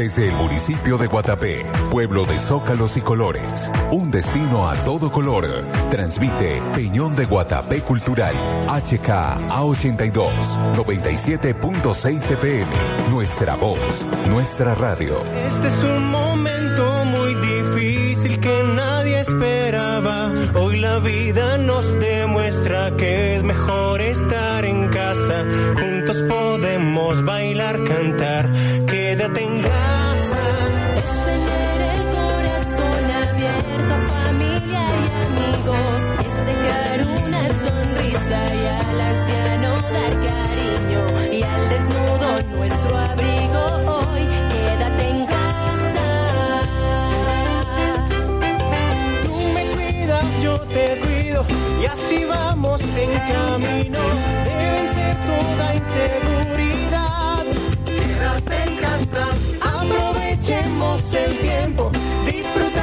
Desde el municipio de Guatapé, pueblo de zócalos y colores, un destino a todo color, transmite Peñón de Guatapé Cultural, HK A82, 97.6 FM, nuestra voz, nuestra radio. Este es un momento muy difícil que nadie esperaba. Hoy la vida nos demuestra que es mejor estar en casa. Juntos podemos bailar, cantar. Quédate en casa. Es tener el corazón abierto a familia y amigos. Es dejar una sonrisa y al anciano dar cariño. Y al desnudo nuestro abrigo hoy. Quédate en casa. Tú me cuidas, yo te cuido. Y así vamos en camino. De vencer toda inseguridad. Quédate en casa. Aprovechemos el tiempo. Disfrutar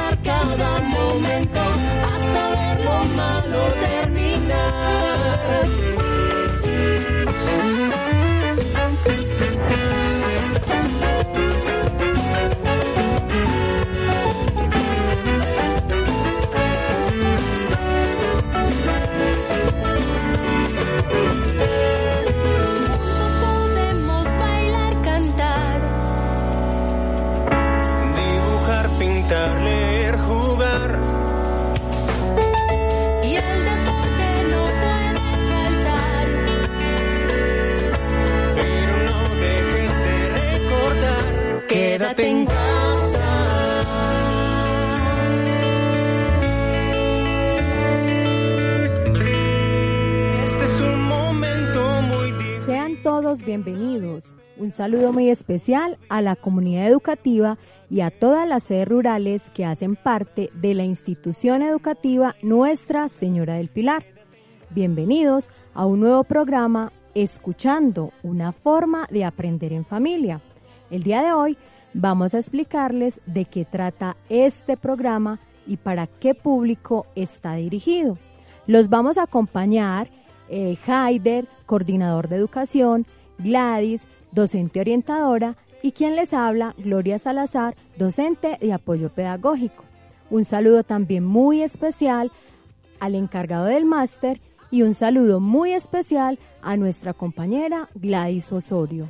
bienvenidos. Un saludo muy especial a la comunidad educativa y a todas las sedes rurales que hacen parte de la institución educativa Nuestra Señora del Pilar. Bienvenidos a un nuevo programa Escuchando, una forma de aprender en familia. El día de hoy vamos a explicarles de qué trata este programa y para qué público está dirigido. Los vamos a acompañar eh, coordinador de educación, Gladys, docente orientadora, y quien les habla, Gloria Salazar, docente de apoyo pedagógico. Un saludo también muy especial al encargado del máster y un saludo muy especial a nuestra compañera Gladys Osorio.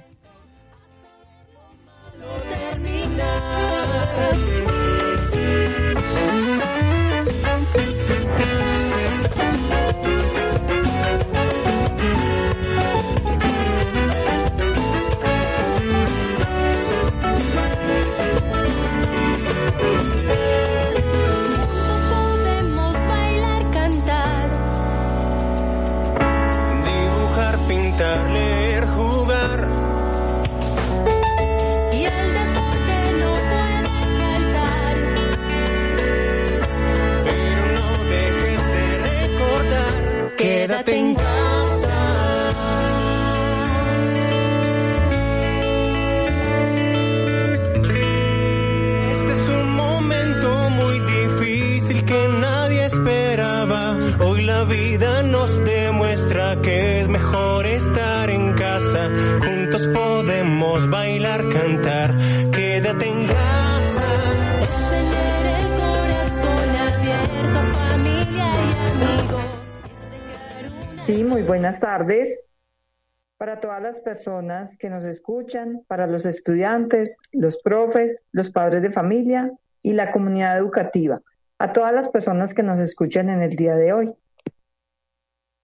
Las personas que nos escuchan, para los estudiantes, los profes, los padres de familia y la comunidad educativa, a todas las personas que nos escuchan en el día de hoy.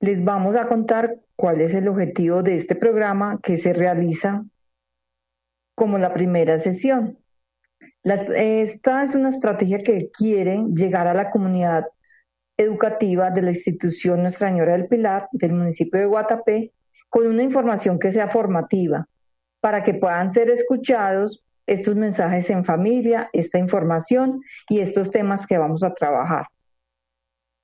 Les vamos a contar cuál es el objetivo de este programa que se realiza como la primera sesión. Esta es una estrategia que quiere llegar a la comunidad educativa de la institución Nuestra Señora del Pilar del municipio de Guatapé con una información que sea formativa para que puedan ser escuchados estos mensajes en familia, esta información y estos temas que vamos a trabajar.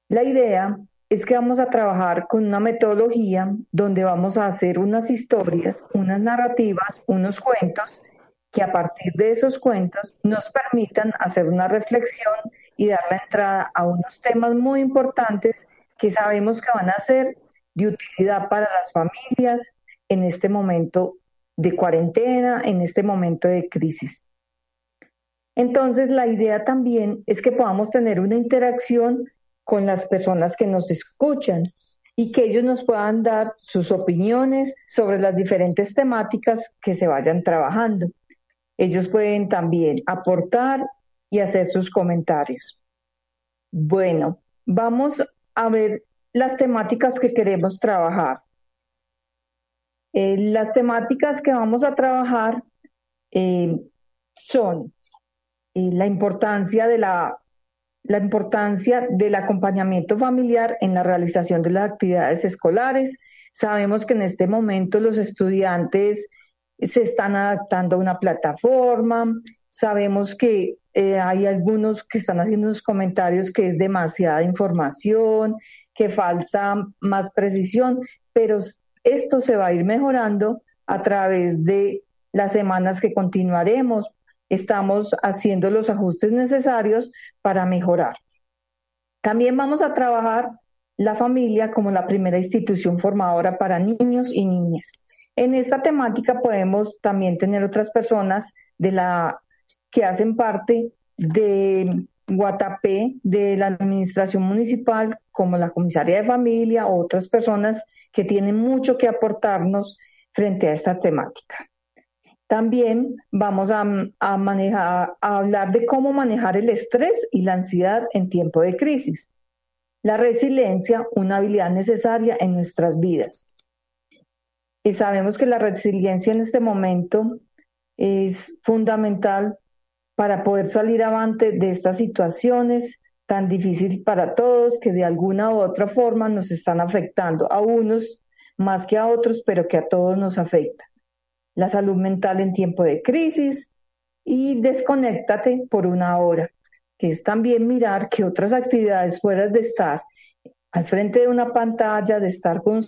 La idea es que vamos a trabajar con una metodología donde vamos a hacer unas historias, unas narrativas, unos cuentos que a partir de esos cuentos nos permitan hacer una reflexión y dar la entrada a unos temas muy importantes que sabemos que van a ser de utilidad para las familias en este momento de cuarentena, en este momento de crisis. Entonces, la idea también es que podamos tener una interacción con las personas que nos escuchan y que ellos nos puedan dar sus opiniones sobre las diferentes temáticas que se vayan trabajando. Ellos pueden también aportar y hacer sus comentarios. Bueno, vamos a ver las temáticas que queremos trabajar. Eh, las temáticas que vamos a trabajar eh, son eh, la importancia de la, la importancia del acompañamiento familiar en la realización de las actividades escolares. Sabemos que en este momento los estudiantes se están adaptando a una plataforma. Sabemos que hay algunos que están haciendo unos comentarios que es demasiada información, que falta más precisión, pero esto se va a ir mejorando a través de las semanas que continuaremos. Estamos haciendo los ajustes necesarios para mejorar. También vamos a trabajar la familia como la primera institución formadora para niños y niñas. En esta temática podemos también tener otras personas de la que hacen parte de Guatapé, de la administración municipal, como la comisaría de familia o otras personas que tienen mucho que aportarnos frente a esta temática. También vamos a, manejar, a hablar de cómo manejar el estrés y la ansiedad en tiempo de crisis. La resiliencia, una habilidad necesaria en nuestras vidas. Y sabemos que la resiliencia en este momento es fundamental para poder salir avante de estas situaciones tan difíciles para todos que de alguna u otra forma nos están afectando, a unos más que a otros, pero que a todos nos afecta. La salud mental en tiempo de crisis y desconéctate por una hora, que es también mirar que otras actividades fuera de estar al frente de una pantalla, de estar con un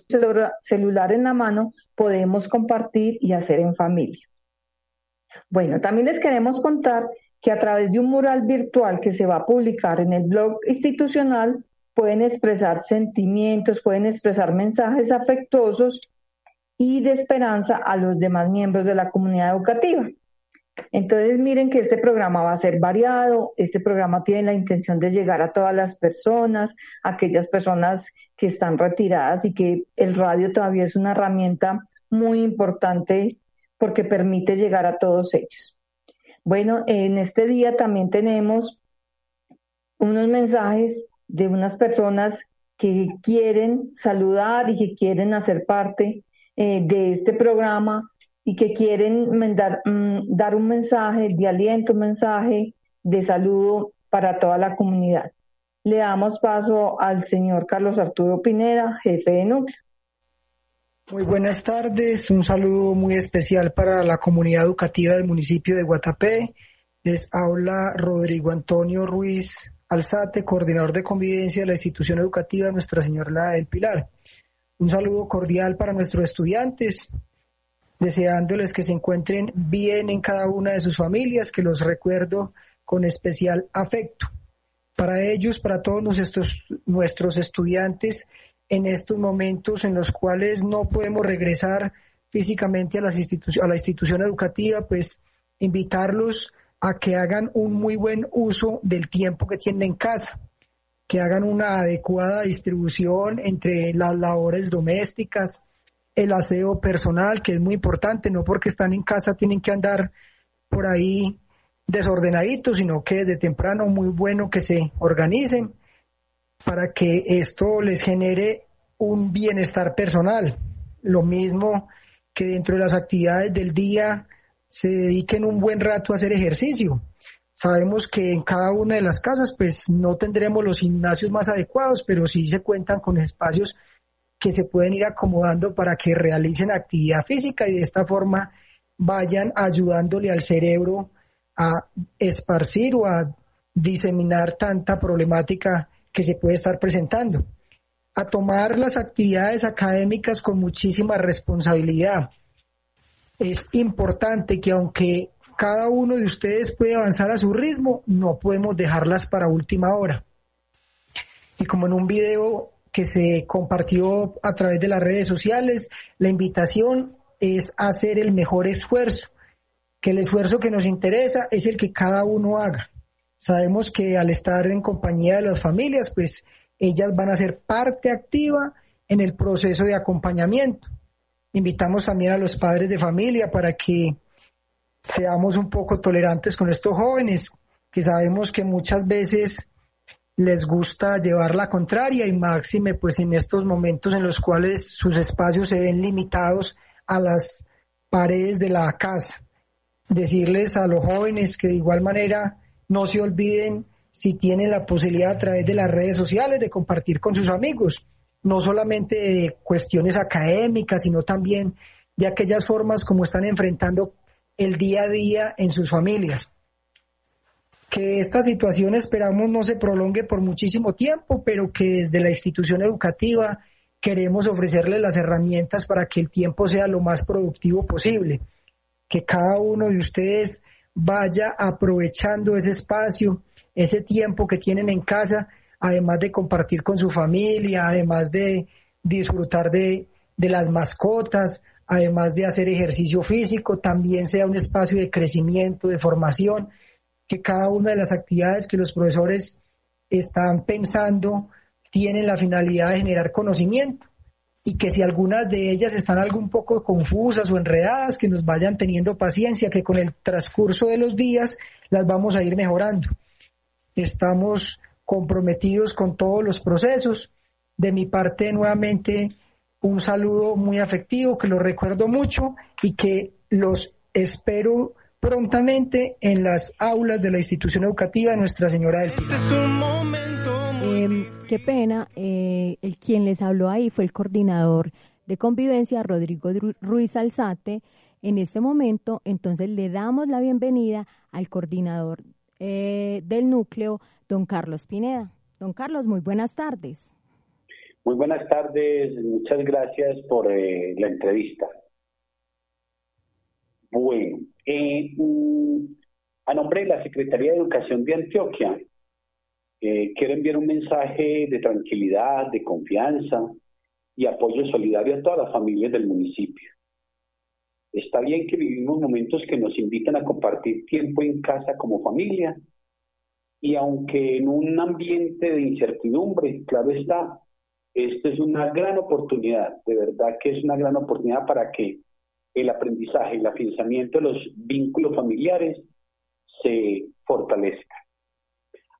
celular en la mano, podemos compartir y hacer en familia. Bueno, también les queremos contar que a través de un mural virtual que se va a publicar en el blog institucional pueden expresar sentimientos, pueden expresar mensajes afectuosos y de esperanza a los demás miembros de la comunidad educativa. Entonces miren que este programa va a ser variado, este programa tiene la intención de llegar a todas las personas, aquellas personas que están retiradas y que el radio todavía es una herramienta muy importante porque permite llegar a todos ellos. Bueno, en este día también tenemos unos mensajes de unas personas que quieren saludar y que quieren hacer parte eh, de este programa y que quieren dar, mm, dar un mensaje de aliento, un mensaje de saludo para toda la comunidad. Le damos paso al señor Carlos Arturo Pinera, jefe de núcleo. Muy buenas tardes, un saludo muy especial para la comunidad educativa del municipio de Guatapé. Les habla Rodrigo Antonio Ruiz Alzate, coordinador de convivencia de la institución educativa Nuestra Señora del Pilar. Un saludo cordial para nuestros estudiantes, deseándoles que se encuentren bien en cada una de sus familias, que los recuerdo con especial afecto. Para ellos, para todos nuestros, nuestros estudiantes, en estos momentos en los cuales no podemos regresar físicamente a, las a la institución educativa, pues invitarlos a que hagan un muy buen uso del tiempo que tienen en casa, que hagan una adecuada distribución entre las labores domésticas, el aseo personal, que es muy importante, no porque están en casa tienen que andar por ahí desordenaditos, sino que desde temprano muy bueno que se organicen para que esto les genere un bienestar personal. Lo mismo que dentro de las actividades del día se dediquen un buen rato a hacer ejercicio. Sabemos que en cada una de las casas pues no tendremos los gimnasios más adecuados, pero sí se cuentan con espacios que se pueden ir acomodando para que realicen actividad física y de esta forma vayan ayudándole al cerebro a esparcir o a diseminar tanta problemática que se puede estar presentando, a tomar las actividades académicas con muchísima responsabilidad. Es importante que aunque cada uno de ustedes puede avanzar a su ritmo, no podemos dejarlas para última hora. Y como en un video que se compartió a través de las redes sociales, la invitación es hacer el mejor esfuerzo. que el esfuerzo que nos interesa es el que cada uno haga. Sabemos que al estar en compañía de las familias, pues ellas van a ser parte activa en el proceso de acompañamiento. Invitamos también a los padres de familia para que seamos un poco tolerantes con estos jóvenes, que sabemos que muchas veces les gusta llevar la contraria y máxime pues en estos momentos en los cuales sus espacios se ven limitados a las paredes de la casa. Decirles a los jóvenes que de igual manera no se olviden si tienen la posibilidad a través de las redes sociales de compartir con sus amigos, no solamente de cuestiones académicas, sino también de aquellas formas como están enfrentando el día a día en sus familias. Que esta situación esperamos no se prolongue por muchísimo tiempo, pero que desde la institución educativa queremos ofrecerles las herramientas para que el tiempo sea lo más productivo posible, que cada uno de ustedes vaya aprovechando ese espacio, ese tiempo que tienen en casa, además de compartir con su familia, además de disfrutar de, las mascotas, además de hacer ejercicio físico, también sea un espacio de crecimiento, de formación, que cada una de las actividades que los profesores están pensando tienen la finalidad de generar conocimiento y que si algunas de ellas están algo un poco confusas o enredadas, que nos vayan teniendo paciencia, que con el transcurso de los días las vamos a ir mejorando. Estamos comprometidos con todos los procesos. De mi parte, nuevamente, un saludo muy afectivo, que lo recuerdo mucho y que los espero prontamente en las aulas de la institución educativa Nuestra Señora del Pilar. Este em, qué pena, eh, el quien les habló ahí fue el coordinador de convivencia, Rodrigo Ruiz Alzate. En este momento, entonces le damos la bienvenida al coordinador eh, del núcleo, don Carlos Pineda. Don Carlos, muy buenas tardes. Muy buenas tardes, muchas gracias por eh, la entrevista. Bueno, eh, mm, a nombre de la Secretaría de Educación de Antioquia, eh, quiero enviar un mensaje de tranquilidad, de confianza y apoyo solidario a todas las familias del municipio. Está bien que vivimos momentos que nos invitan a compartir tiempo en casa como familia y aunque en un ambiente de incertidumbre, claro está, esta es una gran oportunidad, de verdad que es una gran oportunidad para que el aprendizaje, el afianzamiento de los vínculos familiares se fortalezca.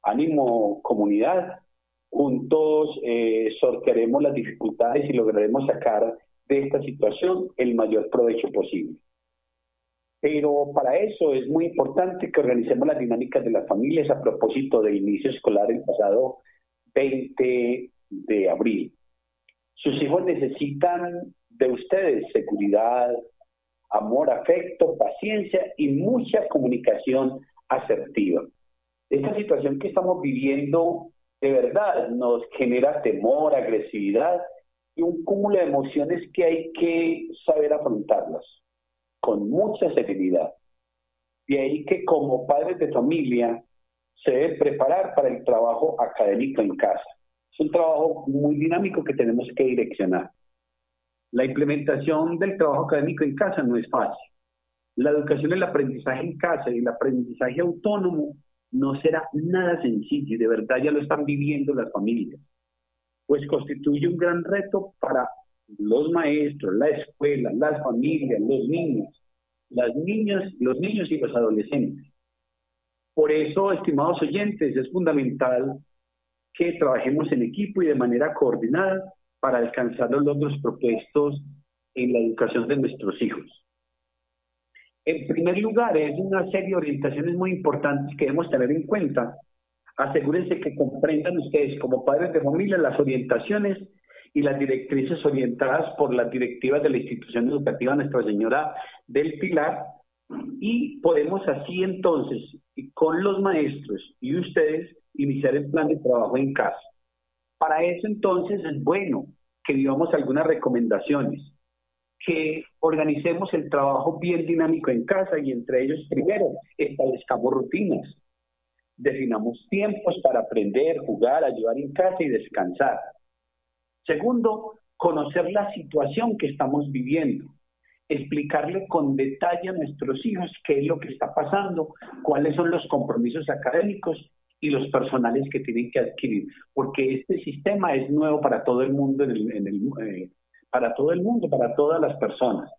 Ánimo comunidad, juntos eh, sortearemos las dificultades y lograremos sacar de esta situación el mayor provecho posible. Pero para eso es muy importante que organicemos las dinámicas de las familias a propósito del inicio escolar el pasado 20 de abril. Sus hijos necesitan de ustedes seguridad, amor, afecto, paciencia y mucha comunicación asertiva. Esta situación que estamos viviendo de verdad nos genera temor, agresividad y un cúmulo de emociones que hay que saber afrontarlas con mucha serenidad. De ahí que como padres de familia se debe preparar para el trabajo académico en casa. Es un trabajo muy dinámico que tenemos que direccionar. La implementación del trabajo académico en casa no es fácil. La educación, el aprendizaje en casa y el aprendizaje autónomo no será nada sencillo y de verdad ya lo están viviendo las familias, pues constituye un gran reto para los maestros, la escuela, las familias, los niños, las niñas, los niños y los adolescentes. Por eso, estimados oyentes, es fundamental que trabajemos en equipo y de manera coordinada para alcanzar los logros propuestos en la educación de nuestros hijos. En primer lugar, es una serie de orientaciones muy importantes que debemos tener en cuenta. Asegúrense que comprendan ustedes como padres de familia las orientaciones y las directrices orientadas por las directivas de la institución educativa Nuestra Señora del Pilar y podemos así entonces con los maestros y ustedes iniciar el plan de trabajo en casa. Para eso entonces es bueno que digamos algunas recomendaciones, que organicemos el trabajo bien dinámico en casa y entre ellos primero establezcamos rutinas, definamos tiempos para aprender, jugar, ayudar en casa y descansar. Segundo, conocer la situación que estamos viviendo. explicarle con detalle a nuestros hijos qué es lo que está pasando, cuáles son los compromisos académicos y los personales que tienen que adquirir, porque este sistema es nuevo para todo el mundo, en el, eh, para todo el mundo, para todas las personas.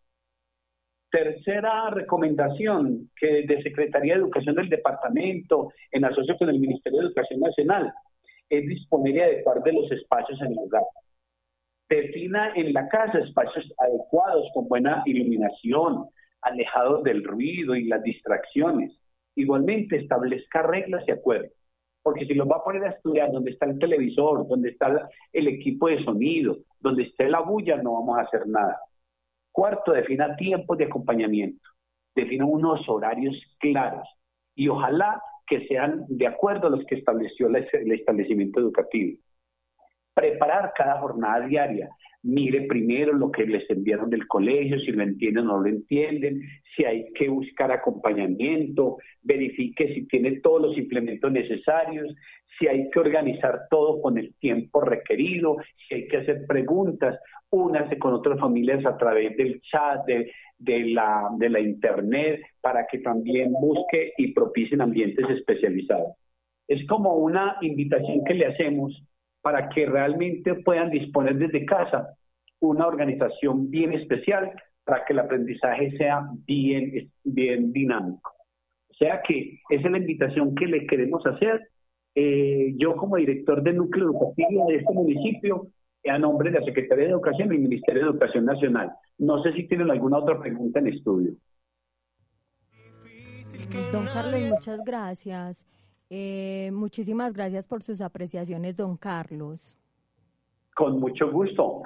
Tercera recomendación que de Secretaría de Educación del Departamento, en asocio con el Ministerio de Educación Nacional, es disponer y adecuar de los espacios en el hogar. Defina en la casa espacios adecuados con buena iluminación, alejados del ruido y las distracciones. Igualmente establezca reglas y acuerdos. Porque si los va a poner a estudiar donde está el televisor, donde está el equipo de sonido, donde esté la bulla, no vamos a hacer nada. Cuarto, defina tiempos de acompañamiento. Defina unos horarios claros. Y ojalá que sean de acuerdo a los que estableció el establecimiento educativo preparar cada jornada diaria. Mire primero lo que les enviaron del colegio, si lo entienden o no lo entienden, si hay que buscar acompañamiento, verifique si tiene todos los implementos necesarios, si hay que organizar todo con el tiempo requerido, si hay que hacer preguntas, únase con otras familias a través del chat, de, de, la, de la internet, para que también busque y propicien ambientes especializados. Es como una invitación que le hacemos para que realmente puedan disponer desde casa una organización bien especial para que el aprendizaje sea bien, bien dinámico. O sea que esa es la invitación que le queremos hacer. Eh, yo como director del núcleo educativo de este municipio, a nombre de la Secretaría de Educación y el Ministerio de Educación Nacional. No sé si tienen alguna otra pregunta en estudio. Don Carlos, muchas gracias. Eh, muchísimas gracias por sus apreciaciones, don Carlos. Con mucho gusto.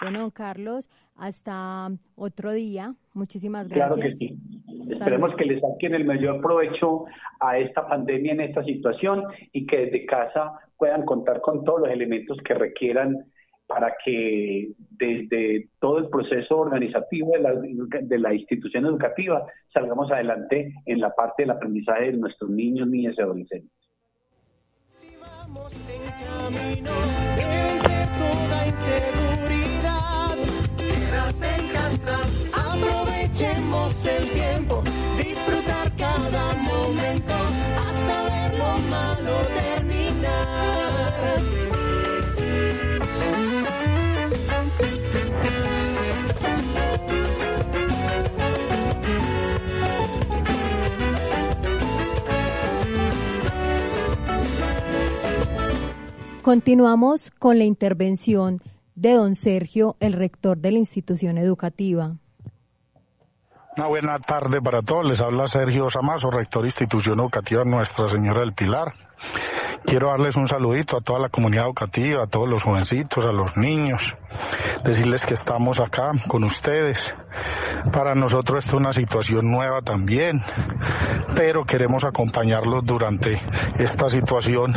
Bueno, don Carlos, hasta otro día. Muchísimas gracias. Claro que sí. Esperemos que le saquen el mayor provecho a esta pandemia en esta situación y que desde casa puedan contar con todos los elementos que requieran para que desde todo el proceso organizativo de la, institución educativa salgamos adelante en la parte del aprendizaje de nuestros niños, niñas y adolescentes. Aprovechemos el tiempo, Continuamos con la intervención de don Sergio, el rector de la institución educativa. Una buena tarde para todos. Les habla Sergio Samazo, rector de institución educativa Nuestra Señora del Pilar. Quiero darles un saludito a toda la comunidad educativa, a todos los jovencitos, a los niños, decirles que estamos acá con ustedes. Para nosotros esto es una situación nueva también, pero queremos acompañarlos durante esta situación.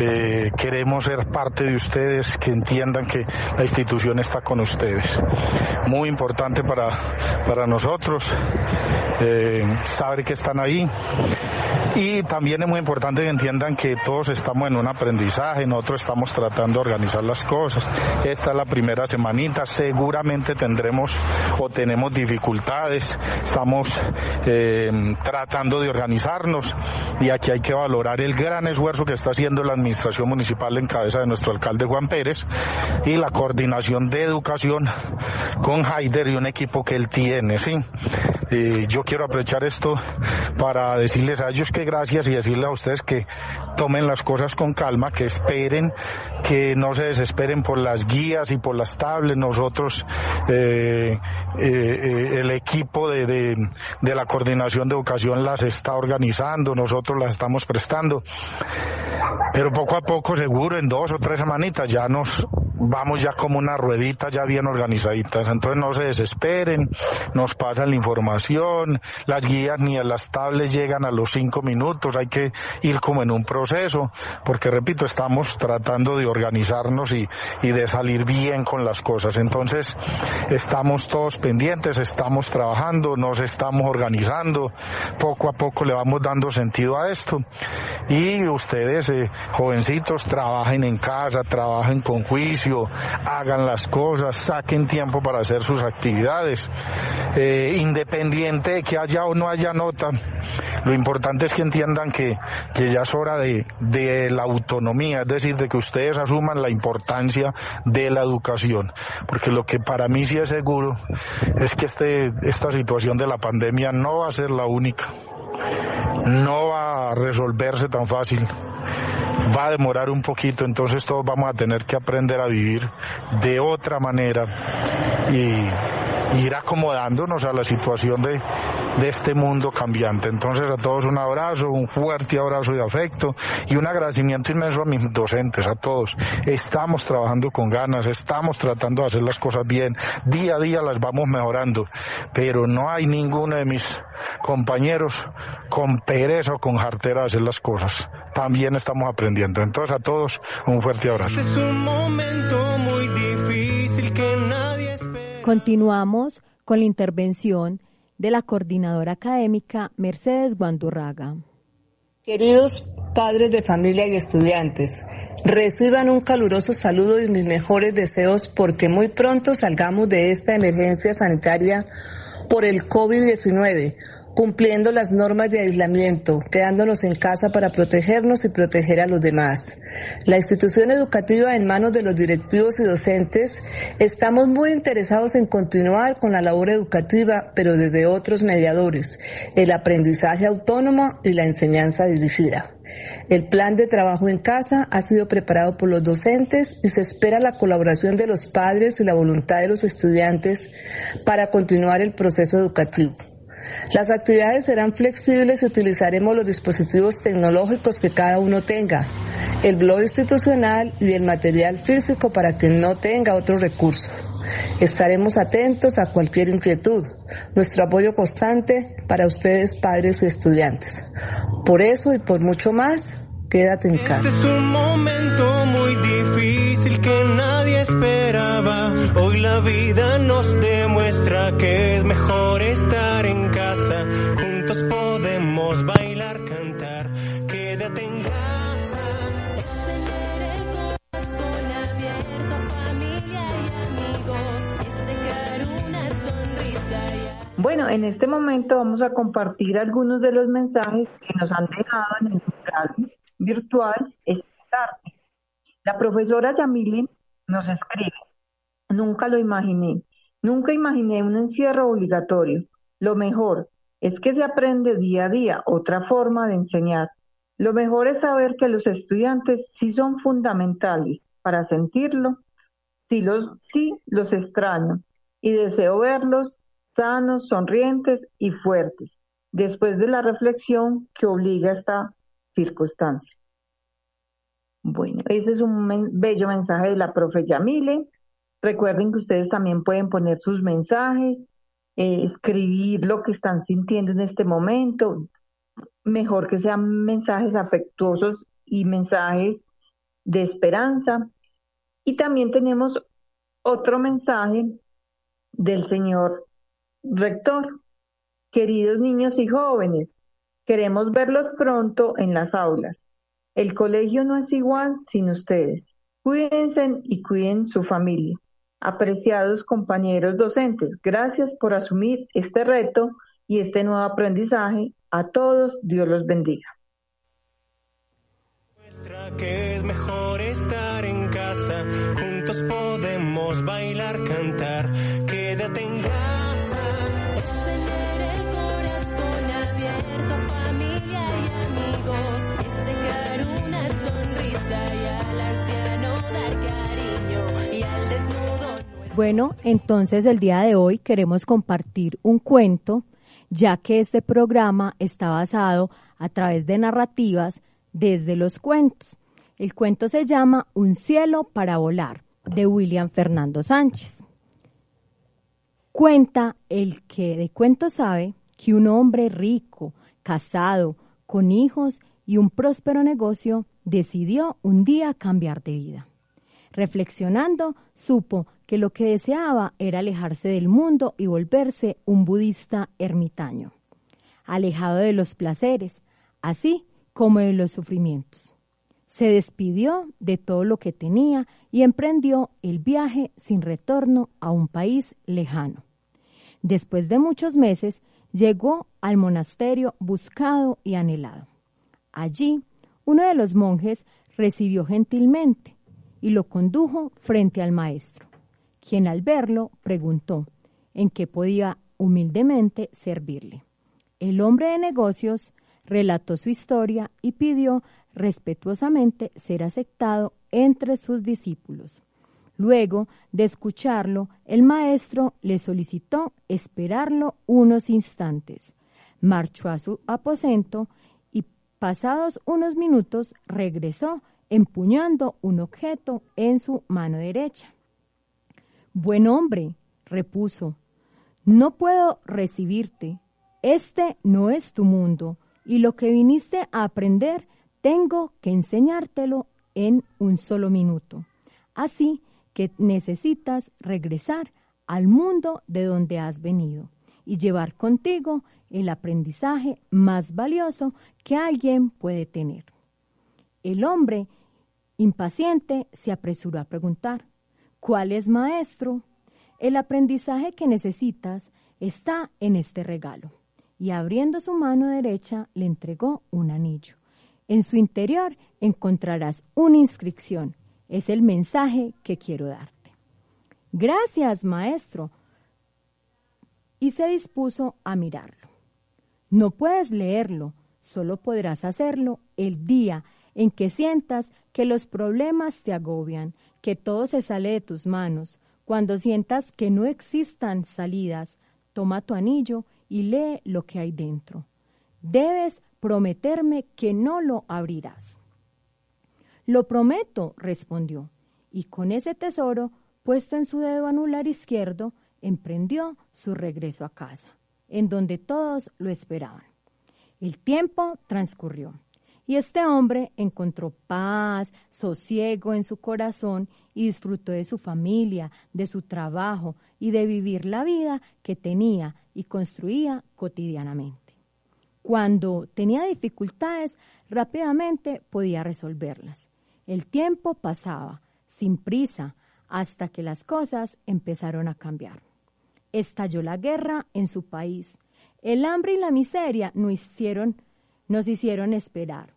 Eh, queremos ser parte de ustedes, que entiendan que la institución está con ustedes. Muy importante para, para nosotros eh, saber que están ahí y también es muy importante que entiendan que todos estamos en un aprendizaje, nosotros estamos tratando de organizar las cosas. Esta es la primera semanita, seguramente tendremos o tenemos dificultades, estamos eh, tratando de organizarnos y aquí hay que valorar el gran esfuerzo que está haciendo la administración municipal en cabeza de nuestro alcalde Juan Pérez y la coordinación de educación con Haider y un equipo que él tiene, ¿sí? Eh, yo quiero aprovechar esto para decirles a ellos que gracias y decirles a ustedes que tomen las cosas con calma, que esperen, que no se desesperen por las guías y por las tablets. Nosotros, eh, eh, eh, el equipo de, de, de la coordinación de educación las está organizando, nosotros las estamos prestando. Pero poco a poco, seguro, en dos o tres semanitas ya nos vamos ya como una ruedita ya bien organizaditas. Entonces no se desesperen, nos pasan la información, las guías ni a las tablets llegan a los cinco minutos minutos, hay que ir como en un proceso, porque repito, estamos tratando de organizarnos y, y de salir bien con las cosas. Entonces, estamos todos pendientes, estamos trabajando, nos estamos organizando, poco a poco le vamos dando sentido a esto. Y ustedes, eh, jovencitos, trabajen en casa, trabajen con juicio, hagan las cosas, saquen tiempo para hacer sus actividades. Eh, independiente de que haya o no haya nota, lo importante es que entiendan que, que ya es hora de, de la autonomía, es decir, de que ustedes asuman la importancia de la educación, porque lo que para mí sí es seguro es que este, esta situación de la pandemia no va a ser la única, no va a resolverse tan fácil. Va a demorar un poquito, entonces todos vamos a tener que aprender a vivir de otra manera y ir acomodándonos a la situación de, de este mundo cambiante. Entonces a todos un abrazo, un fuerte abrazo de afecto y un agradecimiento inmenso a mis docentes, a todos. Estamos trabajando con ganas, estamos tratando de hacer las cosas bien, día a día las vamos mejorando, pero no hay ninguno de mis compañeros con pereza o con jartera de hacer las cosas. También estamos aprendiendo. Entonces a todos un fuerte abrazo. Este es un momento muy Continuamos con la intervención de la coordinadora académica Mercedes Guandurraga. Queridos padres de familia y estudiantes, reciban un caluroso saludo y mis mejores deseos porque muy pronto salgamos de esta emergencia sanitaria por el COVID-19, cumpliendo las normas de aislamiento, quedándonos en casa para protegernos y proteger a los demás. La institución educativa en manos de los directivos y docentes, estamos muy interesados en continuar con la labor educativa, pero desde otros mediadores, el aprendizaje autónomo y la enseñanza dirigida. El plan de trabajo en casa ha sido preparado por los docentes y se espera la colaboración de los padres y la voluntad de los estudiantes para continuar el proceso educativo. Las actividades serán flexibles y utilizaremos los dispositivos tecnológicos que cada uno tenga, el blog institucional y el material físico para quien no tenga otro recurso. Estaremos atentos a cualquier inquietud. Nuestro apoyo constante para ustedes, padres y estudiantes. Por eso y por mucho más, quédate en casa. Este es un momento muy difícil que nadie esperaba. Hoy la vida nos demuestra que es mejor estar Bueno, en este momento vamos a compartir algunos de los mensajes que nos han dejado en el virtual esta tarde. La profesora Yamile nos escribe, nunca lo imaginé, nunca imaginé un encierro obligatorio. Lo mejor es que se aprende día a día otra forma de enseñar. Lo mejor es saber que los estudiantes sí son fundamentales para sentirlo, sí los, sí los extraño y deseo verlos sanos, sonrientes y fuertes, después de la reflexión que obliga esta circunstancia. Bueno, ese es un bello mensaje de la profe Yamile. Recuerden que ustedes también pueden poner sus mensajes, eh, escribir lo que están sintiendo en este momento. Mejor que sean mensajes afectuosos y mensajes de esperanza. Y también tenemos otro mensaje del señor rector. Queridos niños y jóvenes, queremos verlos pronto en las aulas. El colegio no es igual sin ustedes. Cuídense y cuiden su familia. Apreciados compañeros docentes, gracias por asumir este reto y este nuevo aprendizaje. A todos, Dios los bendiga. Bueno, entonces el día de hoy queremos compartir un cuento, ya que este programa está basado a través de narrativas desde los cuentos. El cuento se llama Un cielo para volar, de William Fernando Sánchez. Cuenta el que de cuento sabe que un hombre rico, casado, con hijos y un próspero negocio, decidió un día cambiar de vida. Reflexionando, supo que lo que deseaba era alejarse del mundo y volverse un budista ermitaño, alejado de los placeres, así como de los sufrimientos. Se despidió de todo lo que tenía y emprendió el viaje sin retorno a un país lejano. Después de muchos meses, llegó al monasterio buscado y anhelado. Allí, uno de los monjes recibió gentilmente y lo condujo frente al maestro, quien al verlo preguntó en qué podía humildemente servirle. El hombre de negocios relató su historia y pidió respetuosamente ser aceptado entre sus discípulos. Luego de escucharlo, el maestro le solicitó esperarlo unos instantes. Marchó a su aposento y pasados unos minutos regresó empuñando un objeto en su mano derecha. Buen hombre, repuso, no puedo recibirte. Este no es tu mundo, y lo que viniste a aprender tengo que enseñártelo en un solo minuto. Así que necesitas regresar al mundo de donde has venido y llevar contigo el aprendizaje más valioso que alguien puede tener. El hombre impaciente se apresuró a preguntar, ¿cuál es maestro? El aprendizaje que necesitas está en este regalo. Y abriendo su mano derecha le entregó un anillo. En su interior encontrarás una inscripción es el mensaje que quiero darte. Gracias, maestro. Y se dispuso a mirarlo. No puedes leerlo, solo podrás hacerlo el día en que sientas que los problemas te agobian, que todo se sale de tus manos. Cuando sientas que no existan salidas, toma tu anillo y lee lo que hay dentro. Debes prometerme que no lo abrirás. Lo prometo, respondió, y con ese tesoro puesto en su dedo anular izquierdo, emprendió su regreso a casa, en donde todos lo esperaban. El tiempo transcurrió y este hombre encontró paz, sosiego en su corazón y disfrutó de su familia, de su trabajo y de vivir la vida que tenía y construía cotidianamente. Cuando tenía dificultades, rápidamente podía resolverlas el tiempo pasaba, sin prisa, hasta que las cosas empezaron a cambiar. Estalló la guerra en su país. El hambre y la miseria hicieron, nos hicieron esperar.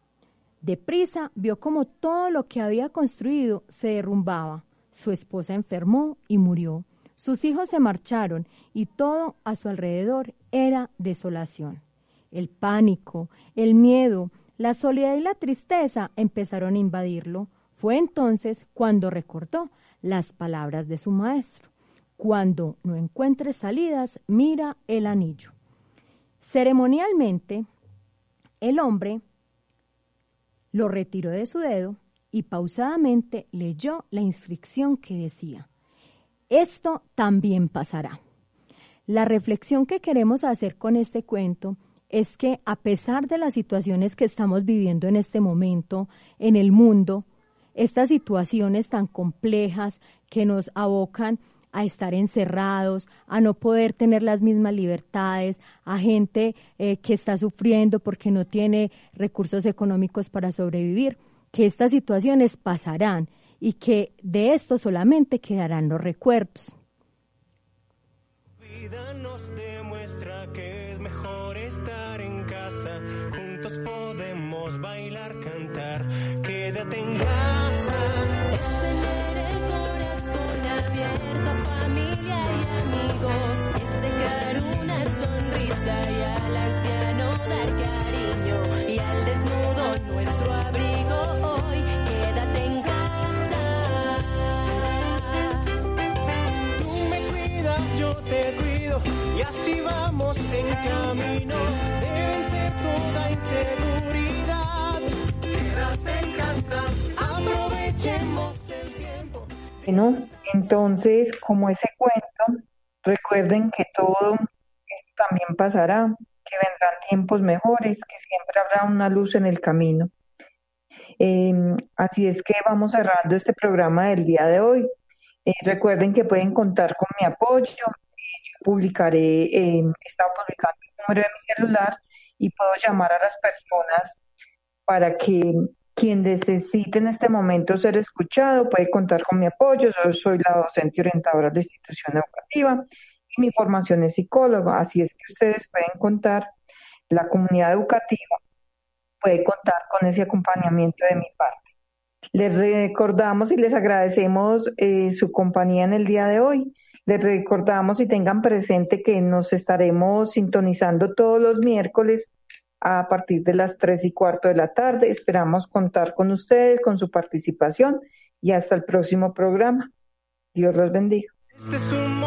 Deprisa vio como todo lo que había construido se derrumbaba. Su esposa enfermó y murió. Sus hijos se marcharon y todo a su alrededor era desolación. El pánico, el miedo, la soledad y la tristeza empezaron a invadirlo. Fue entonces cuando recordó las palabras de su maestro. Cuando no encuentres salidas, mira el anillo. Ceremonialmente, el hombre lo retiró de su dedo y pausadamente leyó la inscripción que decía, esto también pasará. La reflexión que queremos hacer con este cuento es que a pesar de las situaciones que estamos viviendo en este momento en el mundo, estas situaciones tan complejas que nos abocan a estar encerrados, a no poder tener las mismas libertades, a gente eh, que está sufriendo porque no tiene recursos económicos para sobrevivir, que estas situaciones pasarán y que de esto solamente quedarán los recuerdos. en casa. Es tener el corazón abierto a familia y amigos. Es dejar una sonrisa y al anciano dar cariño. Y al desnudo nuestro abrigo hoy. Quédate en casa. Tú me cuidas, yo te cuido. Y así vamos en camino de vencer toda inseguridad. Quédate en bueno, entonces, como ese cuento, recuerden que todo esto también pasará, que vendrán tiempos mejores, que siempre habrá una luz en el camino. Em, así es que vamos cerrando este programa del día de hoy. Eh, recuerden que pueden contar con mi apoyo. Yo publicaré, eh, he estado publicando el número de mi celular y puedo llamar a las personas para que quien necesite en este momento ser escuchado puede contar con mi apoyo. Yo soy la docente orientadora de la institución educativa y mi formación es psicóloga, así es que ustedes pueden contar, la comunidad educativa puede contar con ese acompañamiento de mi parte. Les recordamos y les agradecemos eh, su compañía en el día de hoy. Les recordamos y tengan presente que nos estaremos sintonizando todos los miércoles a partir de las tres y cuarto de la tarde. Esperamos contar con ustedes, con su participación y hasta el próximo programa. Dios los bendiga. Este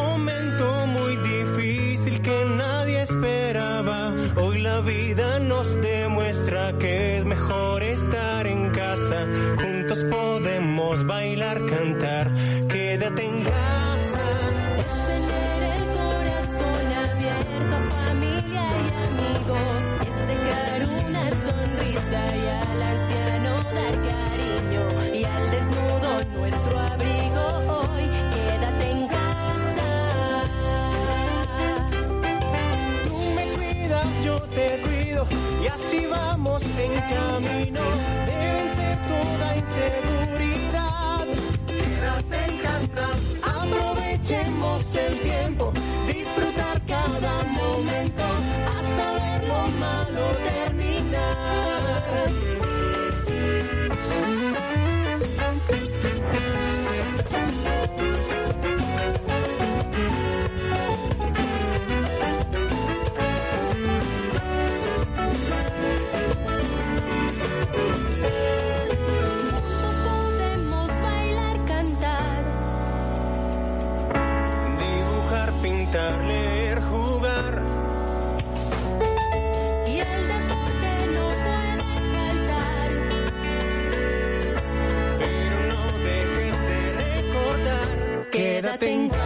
en camino de vencer toda inseguridad. Quédate en casa, aprovechemos el tiempo, disfrutar cada momento hasta ver lo malo. Pero no